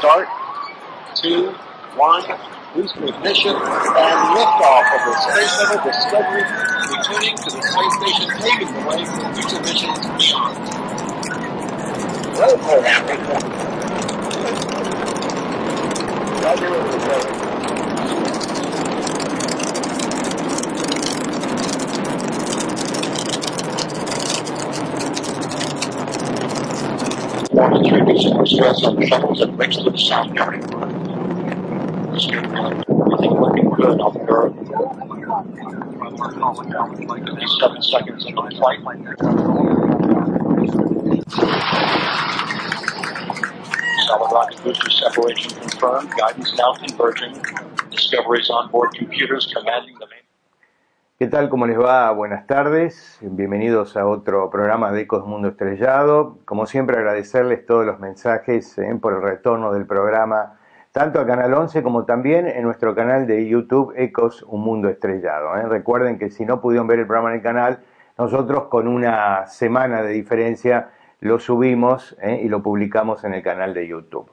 Start, two, one, boost ignition, and liftoff of the Space Shuttle Discovery, returning to the space station, paving the way for future missions beyond. Well, One to three weeks of stress on the shuttles and makes to the south yard. Everything looking good on the Earth. Seven seconds into the flight. Solid rocket booster separation confirmed. Guidance now converging. Discoveries on board computers commanding. ¿Qué tal? ¿Cómo les va? Buenas tardes. Bienvenidos a otro programa de Ecos Mundo Estrellado. Como siempre, agradecerles todos los mensajes eh, por el retorno del programa, tanto a Canal 11 como también en nuestro canal de YouTube Ecos Un Mundo Estrellado. eh. Recuerden que si no pudieron ver el programa en el canal, nosotros con una semana de diferencia lo subimos eh, y lo publicamos en el canal de YouTube.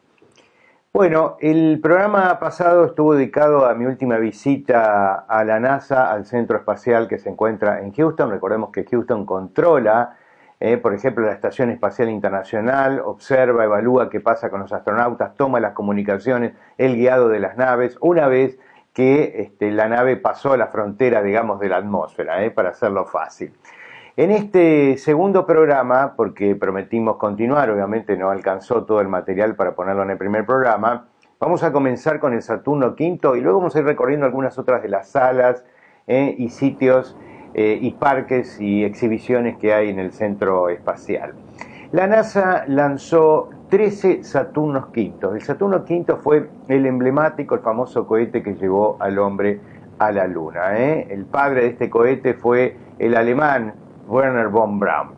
Bueno, el programa pasado estuvo dedicado a mi última visita a la NASA, al centro espacial que se encuentra en Houston. Recordemos que Houston controla, eh, por ejemplo, la Estación Espacial Internacional, observa, evalúa qué pasa con los astronautas, toma las comunicaciones, el guiado de las naves, una vez que este, la nave pasó la frontera, digamos, de la atmósfera, eh, para hacerlo fácil. En este segundo programa, porque prometimos continuar, obviamente no alcanzó todo el material para ponerlo en el primer programa, vamos a comenzar con el Saturno V y luego vamos a ir recorriendo algunas otras de las salas eh, y sitios eh, y parques y exhibiciones que hay en el centro espacial. La NASA lanzó 13 Saturnos V. El Saturno V fue el emblemático, el famoso cohete que llevó al hombre a la Luna. ¿eh? El padre de este cohete fue el alemán Werner von Braun.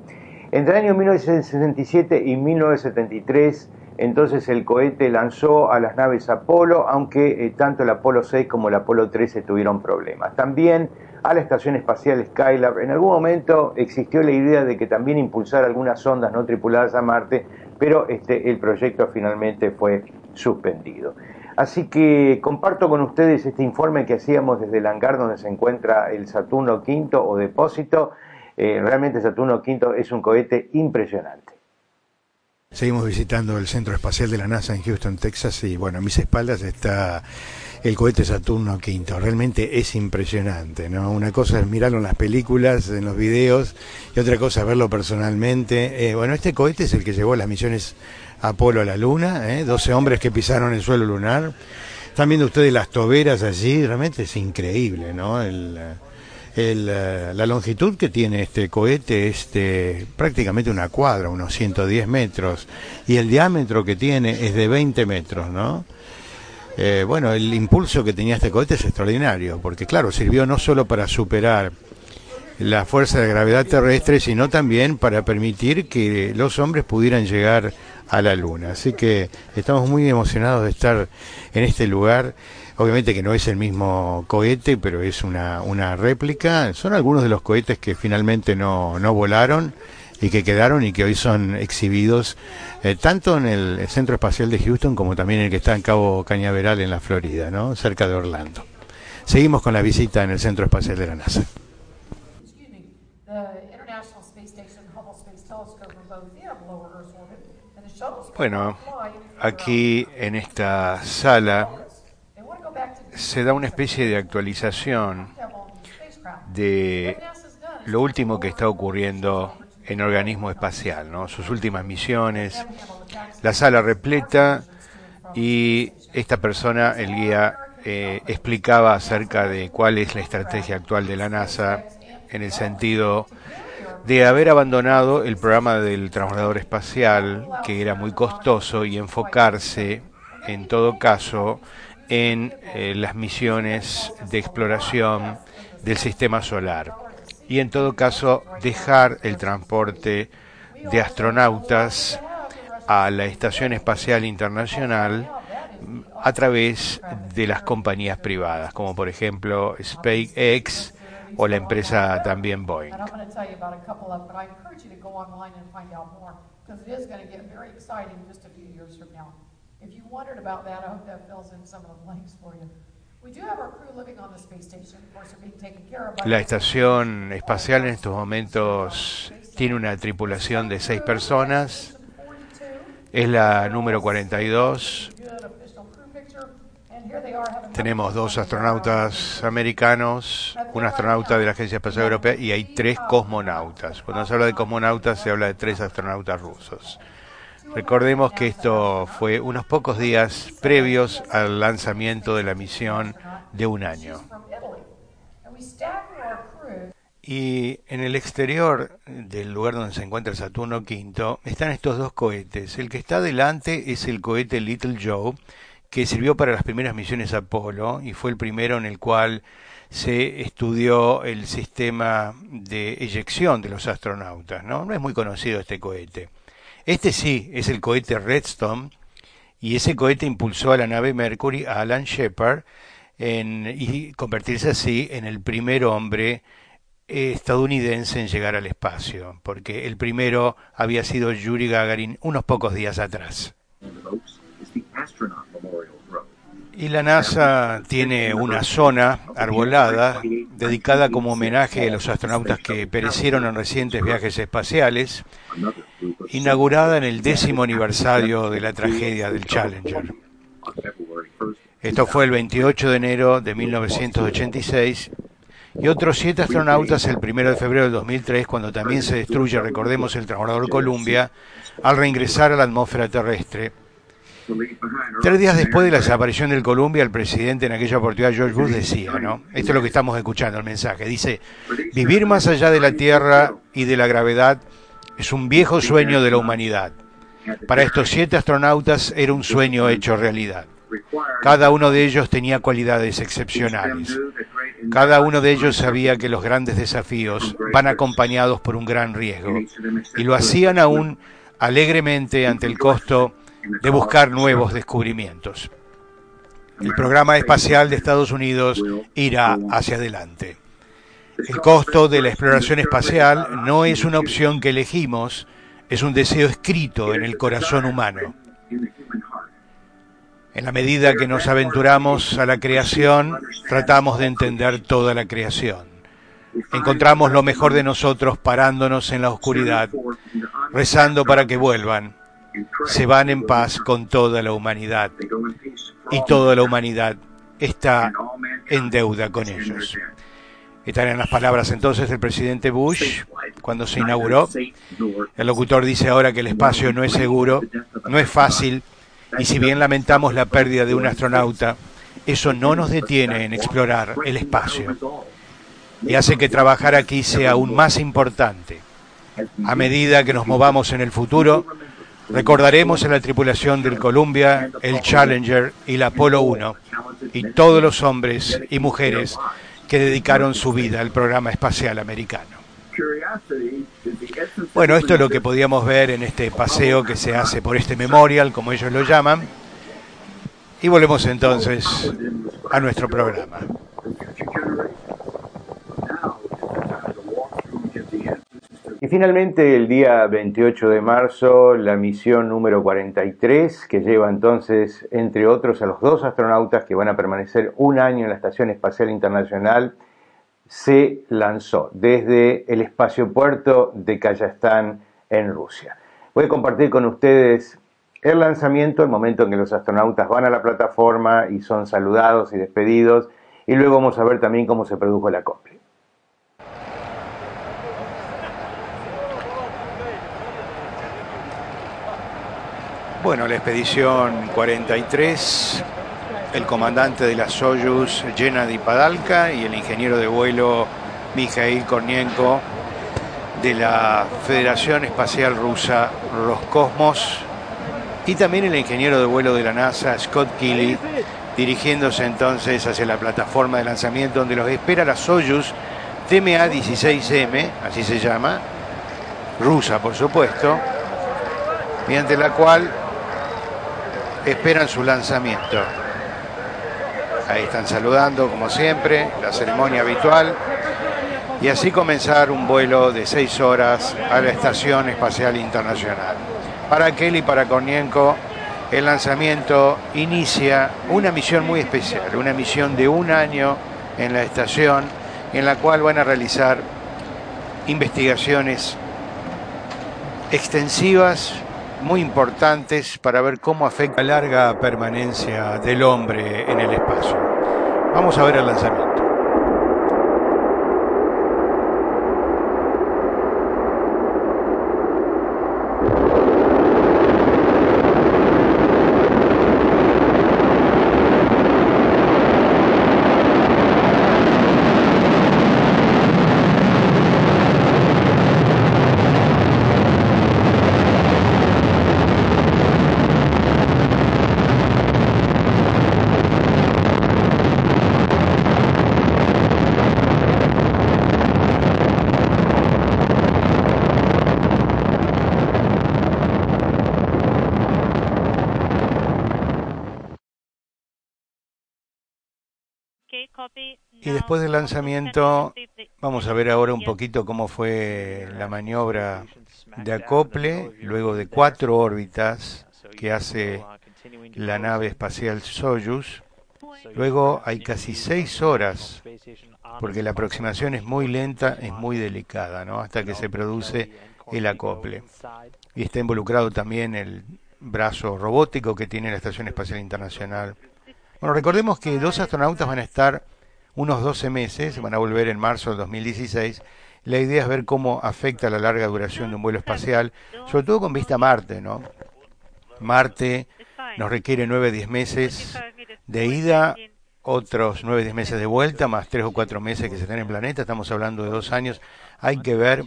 Entre el año 1967 y 1973, entonces el cohete lanzó a las naves Apolo, aunque eh, tanto el Apolo 6 como el Apolo 13 tuvieron problemas. También a la Estación Espacial Skylab. En algún momento existió la idea de que también impulsara algunas sondas no tripuladas a Marte, pero este, el proyecto finalmente fue suspendido. Así que comparto con ustedes este informe que hacíamos desde el hangar donde se encuentra el Saturno V o depósito. Eh, realmente Saturno V es un cohete impresionante. Seguimos visitando el Centro Espacial de la NASA en Houston, Texas, y bueno, a mis espaldas está el cohete Saturno V. Realmente es impresionante, ¿no? Una cosa es mirarlo en las películas, en los videos, y otra cosa es verlo personalmente. Eh, bueno, este cohete es el que llevó las misiones Apolo a la Luna, ¿eh? 12 hombres que pisaron el suelo lunar. Están viendo ustedes las toberas allí, realmente es increíble, ¿no? El, el, la longitud que tiene este cohete es de prácticamente una cuadra, unos 110 metros, y el diámetro que tiene es de 20 metros, ¿no? Eh, bueno, el impulso que tenía este cohete es extraordinario, porque claro, sirvió no solo para superar la fuerza de gravedad terrestre, sino también para permitir que los hombres pudieran llegar a la Luna. Así que estamos muy emocionados de estar en este lugar. Obviamente que no es el mismo cohete, pero es una, una réplica. Son algunos de los cohetes que finalmente no, no volaron y que quedaron y que hoy son exhibidos eh, tanto en el Centro Espacial de Houston como también en el que está en Cabo Cañaveral en la Florida, ¿no? cerca de Orlando. Seguimos con la visita en el Centro Espacial de la NASA. Bueno, aquí en esta sala se da una especie de actualización de lo último que está ocurriendo en organismo espacial, ¿no? sus últimas misiones, la sala repleta y esta persona, el guía, eh, explicaba acerca de cuál es la estrategia actual de la NASA en el sentido de haber abandonado el programa del transbordador espacial, que era muy costoso, y enfocarse, en todo caso, en eh, las misiones de exploración del sistema solar. Y en todo caso, dejar el transporte de astronautas a la Estación Espacial Internacional a través de las compañías privadas, como por ejemplo SpaceX o la empresa también Boeing. If you wondered about that, I hope that fills in some of the blanks for you. La estación espacial en estos momentos tiene una tripulación de seis personas. Es la número 42. Tenemos dos astronautas americanos, un astronauta de la Agencia Espacial Europea y hay tres cosmonautas. Cuando se habla de cosmonautas se habla de tres astronautas rusos. Recordemos que esto fue unos pocos días previos al lanzamiento de la misión de un año. Y en el exterior del lugar donde se encuentra Saturno V están estos dos cohetes. El que está delante es el cohete Little Joe, que sirvió para las primeras misiones Apolo y fue el primero en el cual se estudió el sistema de eyección de los astronautas. ¿no? no es muy conocido este cohete. Este sí, es el cohete Redstone, y ese cohete impulsó a la nave Mercury, a Alan Shepard, en, y convertirse así en el primer hombre estadounidense en llegar al espacio, porque el primero había sido Yuri Gagarin unos pocos días atrás. Y la NASA tiene una zona arbolada dedicada como homenaje a los astronautas que perecieron en recientes viajes espaciales, inaugurada en el décimo aniversario de la tragedia del Challenger. Esto fue el 28 de enero de 1986 y otros siete astronautas el 1 de febrero del 2003 cuando también se destruye, recordemos, el transbordador Columbia al reingresar a la atmósfera terrestre. Tres días después de la desaparición del Columbia, el presidente en aquella oportunidad, George Bush, decía, ¿no? Esto es lo que estamos escuchando, el mensaje. Dice, vivir más allá de la Tierra y de la gravedad es un viejo sueño de la humanidad. Para estos siete astronautas era un sueño hecho realidad. Cada uno de ellos tenía cualidades excepcionales. Cada uno de ellos sabía que los grandes desafíos van acompañados por un gran riesgo. Y lo hacían aún alegremente ante el costo de buscar nuevos descubrimientos. El programa espacial de Estados Unidos irá hacia adelante. El costo de la exploración espacial no es una opción que elegimos, es un deseo escrito en el corazón humano. En la medida que nos aventuramos a la creación, tratamos de entender toda la creación. Encontramos lo mejor de nosotros parándonos en la oscuridad, rezando para que vuelvan. Se van en paz con toda la humanidad y toda la humanidad está en deuda con ellos. Estas eran las palabras entonces del presidente Bush cuando se inauguró. El locutor dice ahora que el espacio no es seguro, no es fácil, y si bien lamentamos la pérdida de un astronauta, eso no nos detiene en explorar el espacio y hace que trabajar aquí sea aún más importante. A medida que nos movamos en el futuro, recordaremos a la tripulación del Columbia, el Challenger y la Apolo 1 y todos los hombres y mujeres que dedicaron su vida al programa espacial americano. Bueno, esto es lo que podíamos ver en este paseo que se hace por este memorial, como ellos lo llaman. Y volvemos entonces a nuestro programa. Y finalmente el día 28 de marzo, la misión número 43, que lleva entonces, entre otros, a los dos astronautas que van a permanecer un año en la Estación Espacial Internacional, se lanzó desde el espacio puerto de Kazajstán en Rusia. Voy a compartir con ustedes el lanzamiento, el momento en que los astronautas van a la plataforma y son saludados y despedidos, y luego vamos a ver también cómo se produjo la copia. Bueno, la expedición 43, el comandante de la Soyuz, Gennady Padalka, y el ingeniero de vuelo Mikhail Kornienko de la Federación Espacial Rusa Roscosmos, y también el ingeniero de vuelo de la NASA, Scott Kelly, dirigiéndose entonces hacia la plataforma de lanzamiento donde los espera la Soyuz TMA-16M, así se llama, rusa por supuesto, mediante la cual esperan su lanzamiento. Ahí están saludando, como siempre, la ceremonia habitual. Y así comenzar un vuelo de seis horas a la Estación Espacial Internacional. Para Kelly y para Kornienko el lanzamiento inicia una misión muy especial, una misión de un año en la estación en la cual van a realizar investigaciones extensivas, muy importantes para ver cómo afecta la larga permanencia del hombre en el espacio. Vamos a ver el lanzamiento. Y después del lanzamiento, vamos a ver ahora un poquito cómo fue la maniobra de acople, luego de cuatro órbitas que hace la nave espacial Soyuz. Luego hay casi seis horas, porque la aproximación es muy lenta, es muy delicada, ¿no? hasta que se produce el acople. Y está involucrado también el brazo robótico que tiene la Estación Espacial Internacional. Bueno, recordemos que dos astronautas van a estar unos 12 meses, van a volver en marzo del 2016. La idea es ver cómo afecta la larga duración de un vuelo espacial, sobre todo con vista a Marte, ¿no? Marte nos requiere 9-10 meses de ida, otros 9-10 meses de vuelta, más 3 o 4 meses que se estén en planeta, estamos hablando de dos años. Hay que ver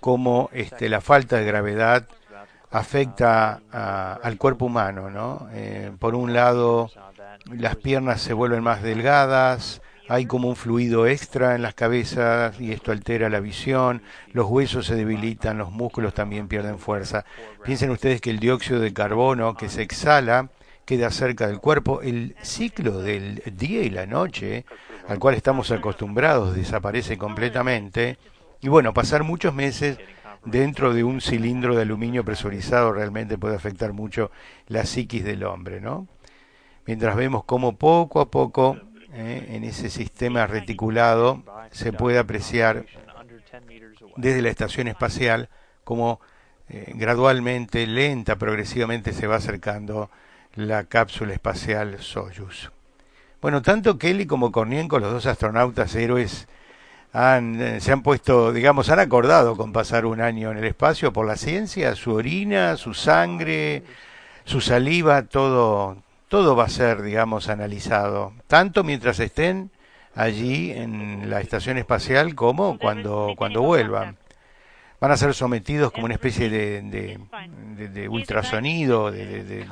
cómo este, la falta de gravedad afecta al cuerpo humano, ¿no? Eh, por un lado, las piernas se vuelven más delgadas, hay como un fluido extra en las cabezas y esto altera la visión, los huesos se debilitan, los músculos también pierden fuerza. Piensen ustedes que el dióxido de carbono que se exhala queda cerca del cuerpo, el ciclo del día y la noche, al cual estamos acostumbrados, desaparece completamente. Y bueno, pasar muchos meses dentro de un cilindro de aluminio presurizado realmente puede afectar mucho la psiquis del hombre, ¿no? Mientras vemos cómo poco a poco ¿eh? en ese sistema reticulado se puede apreciar desde la estación espacial como eh, gradualmente, lenta, progresivamente se va acercando la cápsula espacial Soyuz. Bueno, tanto Kelly como Kornienko, los dos astronautas héroes, han, eh, se han puesto, digamos, han acordado con pasar un año en el espacio por la ciencia, su orina, su sangre, su saliva, todo, todo va a ser, digamos, analizado, tanto mientras estén allí en la estación espacial como cuando, cuando vuelvan. Van a ser sometidos como una especie de, de, de, ultrasonido, de,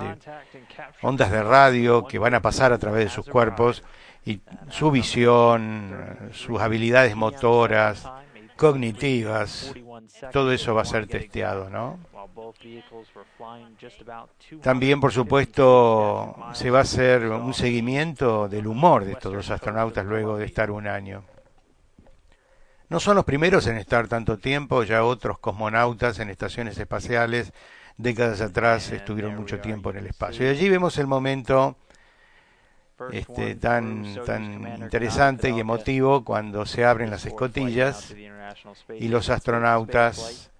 ondas de radio que van a pasar a través de sus cuerpos y su visión, sus habilidades motoras, cognitivas, todo eso va a ser testeado, ¿no? También, por supuesto, se va a hacer un seguimiento del humor de estos dos astronautas luego de estar un año. No son los primeros en estar tanto tiempo, ya otros cosmonautas en estaciones espaciales décadas atrás estuvieron mucho tiempo en el espacio. Y allí vemos el momento este, tan, tan interesante y emotivo cuando se abren las escotillas y los astronautas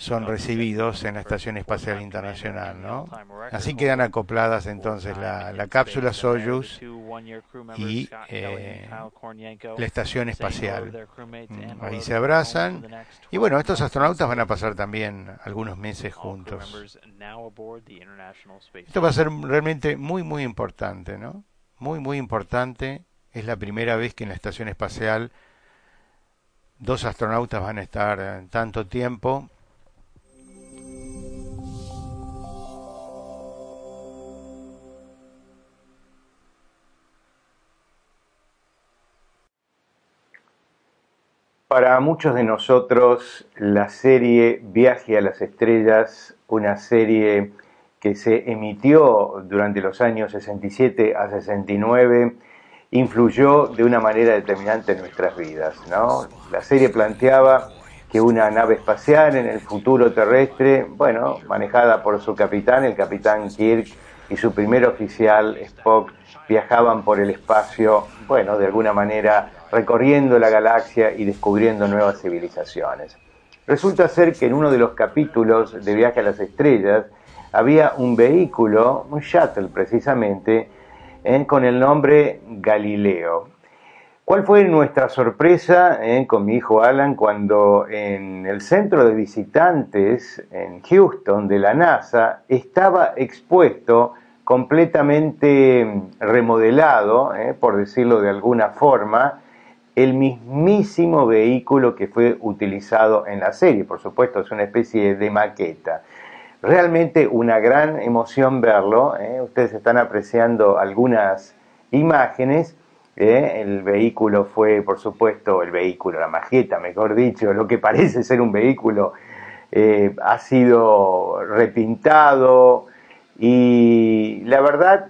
son recibidos en la Estación Espacial Internacional, ¿no? Así quedan acopladas entonces la, la cápsula Soyuz y eh, la Estación Espacial. Mm, ahí se abrazan y bueno, estos astronautas van a pasar también algunos meses juntos. Esto va a ser realmente muy, muy importante, ¿no? Muy, muy importante. Es la primera vez que en la Estación Espacial dos astronautas van a estar tanto tiempo Para muchos de nosotros, la serie Viaje a las Estrellas, una serie que se emitió durante los años 67 a 69, influyó de una manera determinante en nuestras vidas. ¿no? La serie planteaba que una nave espacial en el futuro terrestre, bueno, manejada por su capitán, el capitán Kirk, y su primer oficial, Spock, viajaban por el espacio, bueno, de alguna manera recorriendo la galaxia y descubriendo nuevas civilizaciones. Resulta ser que en uno de los capítulos de Viaje a las Estrellas había un vehículo, un shuttle precisamente, con el nombre Galileo. ¿Cuál fue nuestra sorpresa eh, con mi hijo Alan cuando en el centro de visitantes en Houston de la NASA estaba expuesto completamente remodelado, eh, por decirlo de alguna forma, el mismísimo vehículo que fue utilizado en la serie. Por supuesto, es una especie de maqueta. Realmente una gran emoción verlo. ¿eh? Ustedes están apreciando algunas imágenes. ¿eh? El vehículo fue, por supuesto, el vehículo, la maqueta, mejor dicho, lo que parece ser un vehículo, eh, ha sido repintado y la verdad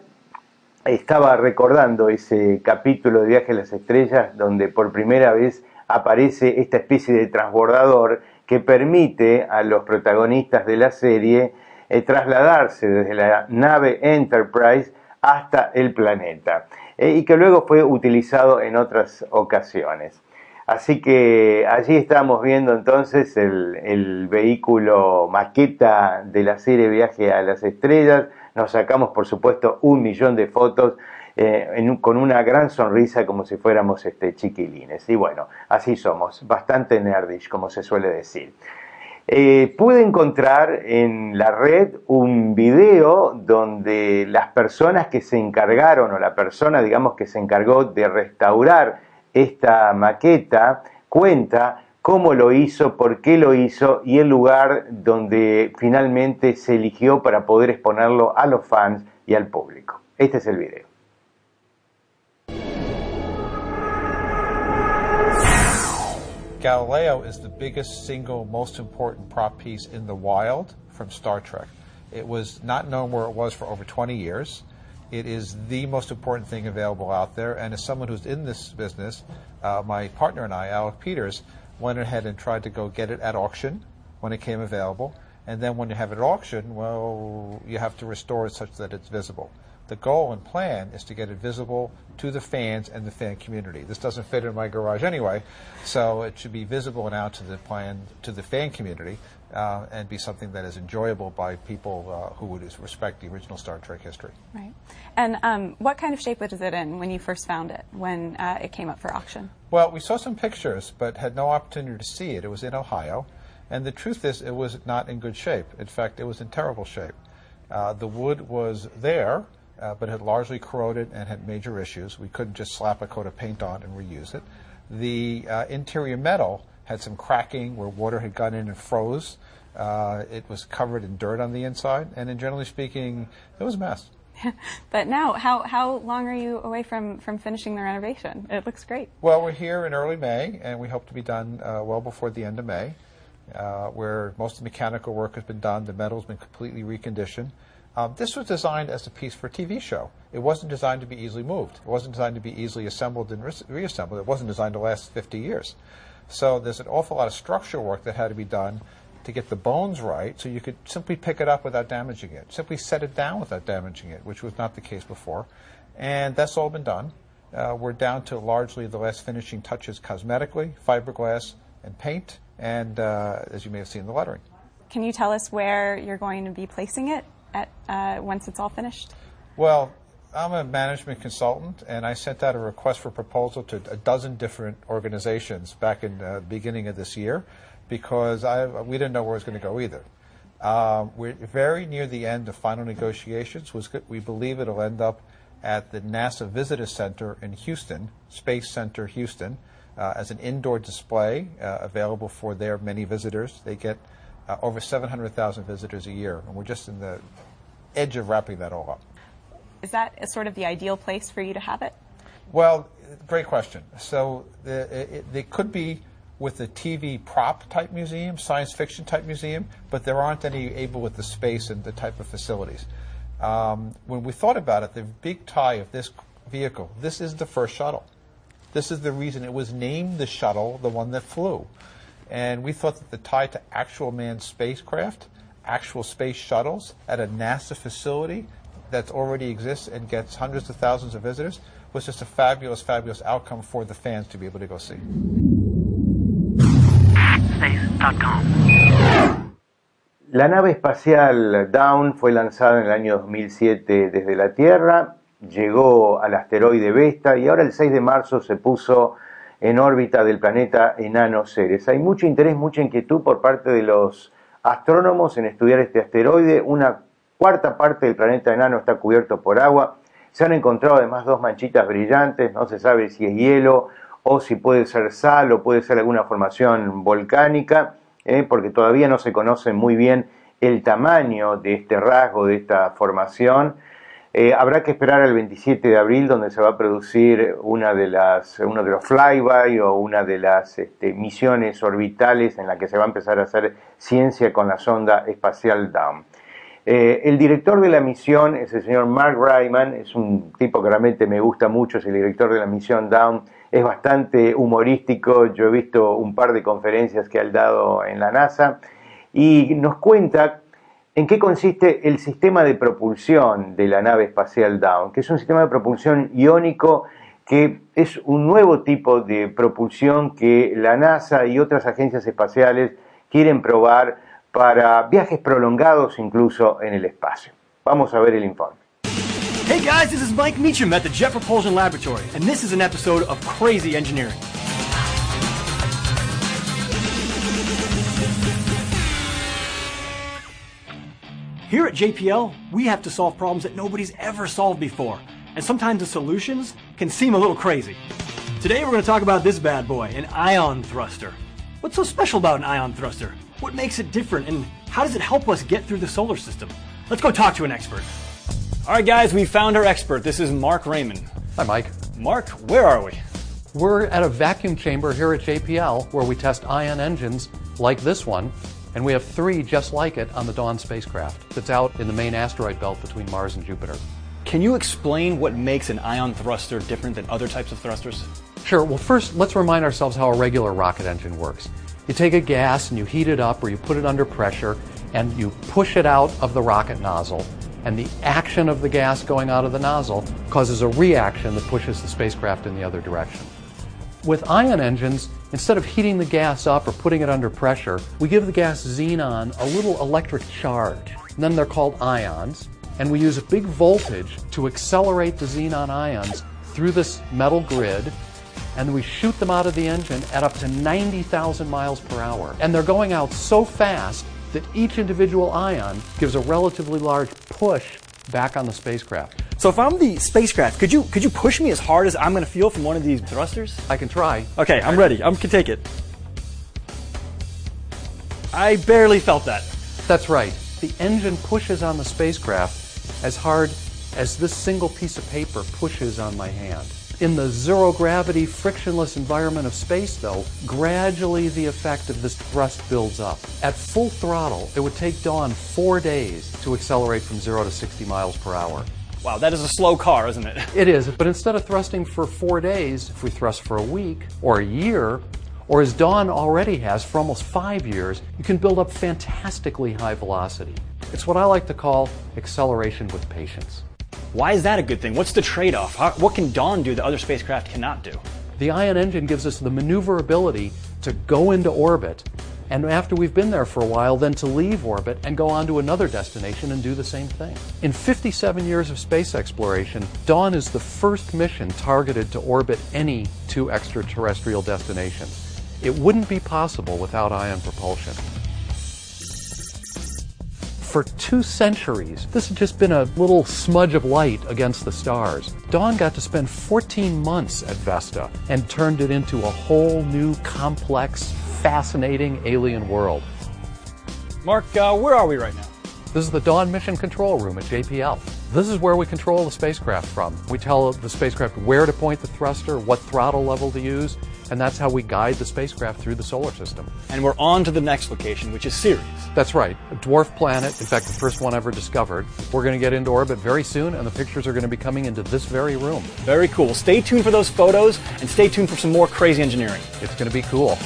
estaba recordando ese capítulo de Viaje a las Estrellas donde por primera vez aparece esta especie de transbordador que permite a los protagonistas de la serie eh, trasladarse desde la nave Enterprise hasta el planeta eh, y que luego fue utilizado en otras ocasiones. Así que allí estamos viendo entonces el, el vehículo maqueta de la serie Viaje a las Estrellas, nos sacamos, por supuesto, un millón de fotos eh, con una gran sonrisa como si fuéramos este, chiquilines. Y bueno, así somos, bastante nerdish, como se suele decir. Eh, pude encontrar en la red un video donde las personas que se encargaron, o la persona, digamos, que se encargó de restaurar esta maqueta, cuenta cómo lo hizo, por qué lo hizo y el lugar donde finalmente se eligió para poder exponerlo a los fans y al público. Este es el video. Galileo is the biggest single most important prop piece in the wild from Star Trek. It was not known where it was for over 20 years. It is the most important thing available out there. And as someone who's in this business, uh, my partner and I, Alec Peters, went ahead and tried to go get it at auction when it came available. And then when you have it at auction, well, you have to restore it such that it's visible. The goal and plan is to get it visible to the fans and the fan community. This doesn't fit in my garage anyway, so it should be visible and out to the plan to the fan community uh, and be something that is enjoyable by people uh, who would respect the original Star Trek history. Right. And um, what kind of shape was it in when you first found it, when uh, it came up for auction? Well, we saw some pictures, but had no opportunity to see it. It was in Ohio, and the truth is, it was not in good shape. In fact, it was in terrible shape. Uh, the wood was there, uh, but had largely corroded and had major issues. We couldn't just slap a coat of paint on and reuse it. The uh, interior metal had some cracking where water had gone in and froze. Uh, it was covered in dirt on the inside, and in generally speaking, it was a mess. but now, how, how long are you away from, from finishing the renovation? It looks great. Well, we're here in early May, and we hope to be done uh, well before the end of May, uh, where most of the mechanical work has been done. The metal's been completely reconditioned. Um, this was designed as a piece for a TV show. It wasn't designed to be easily moved. It wasn't designed to be easily assembled and re- reassembled. It wasn't designed to last 50 years. So there's an awful lot of structural work that had to be done to get the bones right so you could simply pick it up without damaging it, simply set it down without damaging it, which was not the case before. And that's all been done. Uh, we're down to largely the last finishing touches cosmetically, fiberglass and paint, and uh, as you may have seen, the lettering. Can you tell us where you're going to be placing it at, uh, once it's all finished? Well, I'm a management consultant, and I sent out a request for proposal to a dozen different organizations back in the beginning of this year because I, we didn't know where it was going to go either. Um, we're very near the end of final negotiations. We believe it'll end up at the NASA Visitor Center in Houston, Space Center Houston, uh, as an indoor display uh, available for their many visitors. They get uh, over 700,000 visitors a year, and we're just in the edge of wrapping that all up. Is that sort of the ideal place for you to have it? Well, great question. So the, it could be with a TV prop type museum, science fiction type museum, but there aren't any able with the space and the type of facilities. Um, when we thought about it, the big tie of this vehicle, this is the first shuttle. This is the reason it was named the shuttle, the one that flew. And we thought that the tie to actual manned spacecraft, actual space shuttles at a NASA facility that already exists and gets hundreds of thousands of visitors was just a fabulous, fabulous outcome for the fans to be able to go see. La nave espacial Dawn fue lanzada en el año 2007 desde la Tierra, llegó al asteroide Vesta y ahora el 6 de marzo se puso en órbita del planeta enano Ceres. Hay mucho interés, mucha inquietud por parte de los astrónomos en estudiar este asteroide. Una cuarta parte del planeta enano está cubierto por agua. Se han encontrado además dos manchitas brillantes, no se sabe si es hielo o si puede ser sal o puede ser alguna formación volcánica, ¿eh? porque todavía no se conoce muy bien el tamaño de este rasgo, de esta formación. Eh, habrá que esperar al 27 de abril, donde se va a producir una de las, uno de los flyby o una de las este, misiones orbitales en la que se va a empezar a hacer ciencia con la sonda espacial Dawn. Eh, el director de la misión es el señor Mark Ryman, es un tipo que realmente me gusta mucho, es el director de la misión Dawn, es bastante humorístico, yo he visto un par de conferencias que ha dado en la NASA y nos cuenta en qué consiste el sistema de propulsión de la nave espacial Dawn, que es un sistema de propulsión iónico que es un nuevo tipo de propulsión que la NASA y otras agencias espaciales quieren probar para viajes prolongados incluso en el espacio. Vamos a ver el informe. Hey guys, this is Mike Meacham at the Jet Propulsion Laboratory, and this is an episode of Crazy Engineering. Here at JPL, we have to solve problems that nobody's ever solved before, and sometimes the solutions can seem a little crazy. Today we're going to talk about this bad boy, an ion thruster. What's so special about an ion thruster? What makes it different, and how does it help us get through the solar system? Let's go talk to an expert. All right, guys, we found our expert. This is Mark Raymond. Hi, Mike. Mark, where are we? We're at a vacuum chamber here at JPL where we test ion engines like this one, and we have three just like it on the Dawn spacecraft that's out in the main asteroid belt between Mars and Jupiter. Can you explain what makes an ion thruster different than other types of thrusters? Sure. Well, first, let's remind ourselves how a regular rocket engine works. You take a gas and you heat it up or you put it under pressure and you push it out of the rocket nozzle. And the action of the gas going out of the nozzle causes a reaction that pushes the spacecraft in the other direction. With ion engines, instead of heating the gas up or putting it under pressure, we give the gas xenon a little electric charge. And then they're called ions. And we use a big voltage to accelerate the xenon ions through this metal grid. And we shoot them out of the engine at up to 90,000 miles per hour. And they're going out so fast that each individual ion gives a relatively large push back on the spacecraft. So if I'm the spacecraft, could you could you push me as hard as I'm going to feel from one of these thrusters? I can try. Okay, I'm ready. I can take it. I barely felt that. That's right. The engine pushes on the spacecraft as hard as this single piece of paper pushes on my hand. In the zero gravity, frictionless environment of space, though, gradually the effect of this thrust builds up. At full throttle, it would take Dawn four days to accelerate from zero to 60 miles per hour. Wow, that is a slow car, isn't it? It is, but instead of thrusting for four days, if we thrust for a week or a year, or as Dawn already has for almost five years, you can build up fantastically high velocity. It's what I like to call acceleration with patience. Why is that a good thing? What's the trade off? What can Dawn do that other spacecraft cannot do? The ion engine gives us the maneuverability to go into orbit, and after we've been there for a while, then to leave orbit and go on to another destination and do the same thing. In 57 years of space exploration, Dawn is the first mission targeted to orbit any two extraterrestrial destinations. It wouldn't be possible without ion propulsion for two centuries, this had just been a little smudge of light against the stars. Dawn got to spend 14 months at Vesta and turned it into a whole new, complex, fascinating alien world. Mark, uh, where are we right now? This is the Dawn Mission Control Room at JPL. This is where we control the spacecraft from. We tell the spacecraft where to point the thruster, what throttle level to use, and that's how we guide the spacecraft through the solar system. And we're on to the next location, which is Ceres. That's right. A dwarf planet, in fact, the first one ever discovered. We're going to get into orbit very soon, and the pictures are going to be coming into this very room. Very cool. Stay tuned for those photos, and stay tuned for some more crazy engineering. It's going to be cool.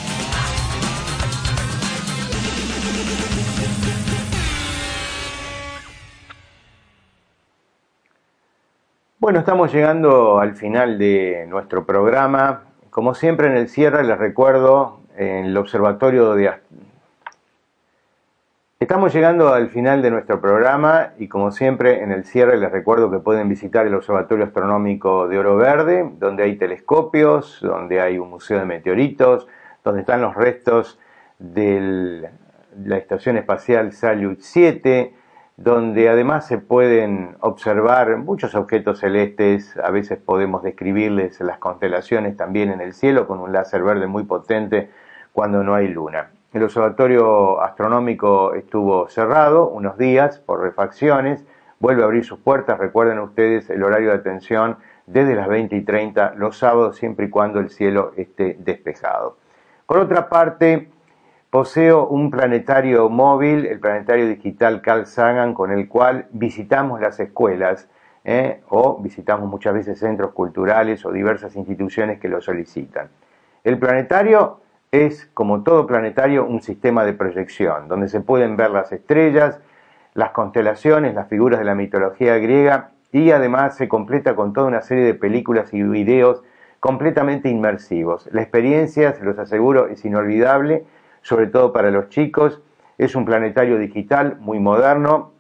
Bueno, estamos llegando al final de nuestro programa. Como siempre en el cierre les recuerdo en el observatorio de Estamos llegando al final de nuestro programa y como siempre en el cierre les recuerdo que pueden visitar el Observatorio Astronómico de Oro Verde, donde hay telescopios, donde hay un museo de meteoritos, donde están los restos de la Estación Espacial Salyut 7, donde además se pueden observar muchos objetos celestes, a veces podemos describirles las constelaciones también en el cielo con un láser verde muy potente cuando no hay luna. El observatorio astronómico estuvo cerrado unos días por refacciones, vuelve a abrir sus puertas, recuerden ustedes el horario de atención desde las 20 y 30 los sábados siempre y cuando el cielo esté despejado. Por otra parte, poseo un planetario móvil, el planetario digital Carl Sagan, con el cual visitamos las escuelas ¿eh? o visitamos muchas veces centros culturales o diversas instituciones que lo solicitan. El planetario es, como todo planetario, un sistema de proyección, donde se pueden ver las estrellas, las constelaciones, las figuras de la mitología griega y además se completa con toda una serie de películas y videos completamente inmersivos. La experiencia, se los aseguro, es inolvidable, sobre todo para los chicos. Es un planetario digital muy moderno.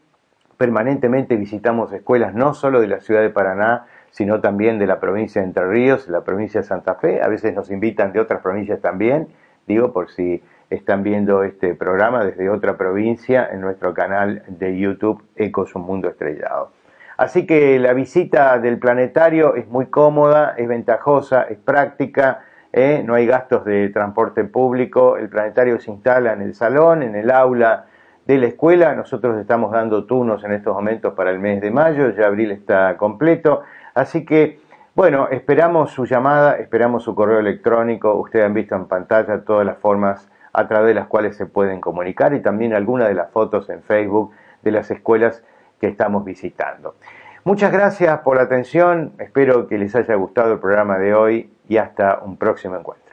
Permanentemente visitamos escuelas no solo de la ciudad de Paraná, sino también de la provincia de Entre Ríos, la provincia de Santa Fe. A veces nos invitan de otras provincias también digo por si están viendo este programa desde otra provincia en nuestro canal de YouTube Ecos Un Mundo Estrellado. Así que la visita del planetario es muy cómoda, es ventajosa, es práctica, ¿eh? no hay gastos de transporte público, el planetario se instala en el salón, en el aula de la escuela, nosotros estamos dando turnos en estos momentos para el mes de mayo, ya abril está completo, así que bueno, esperamos su llamada, esperamos su correo electrónico. Ustedes han visto en pantalla todas las formas a través de las cuales se pueden comunicar y también algunas de las fotos en Facebook de las escuelas que estamos visitando. Muchas gracias por la atención, espero que les haya gustado el programa de hoy y hasta un próximo encuentro.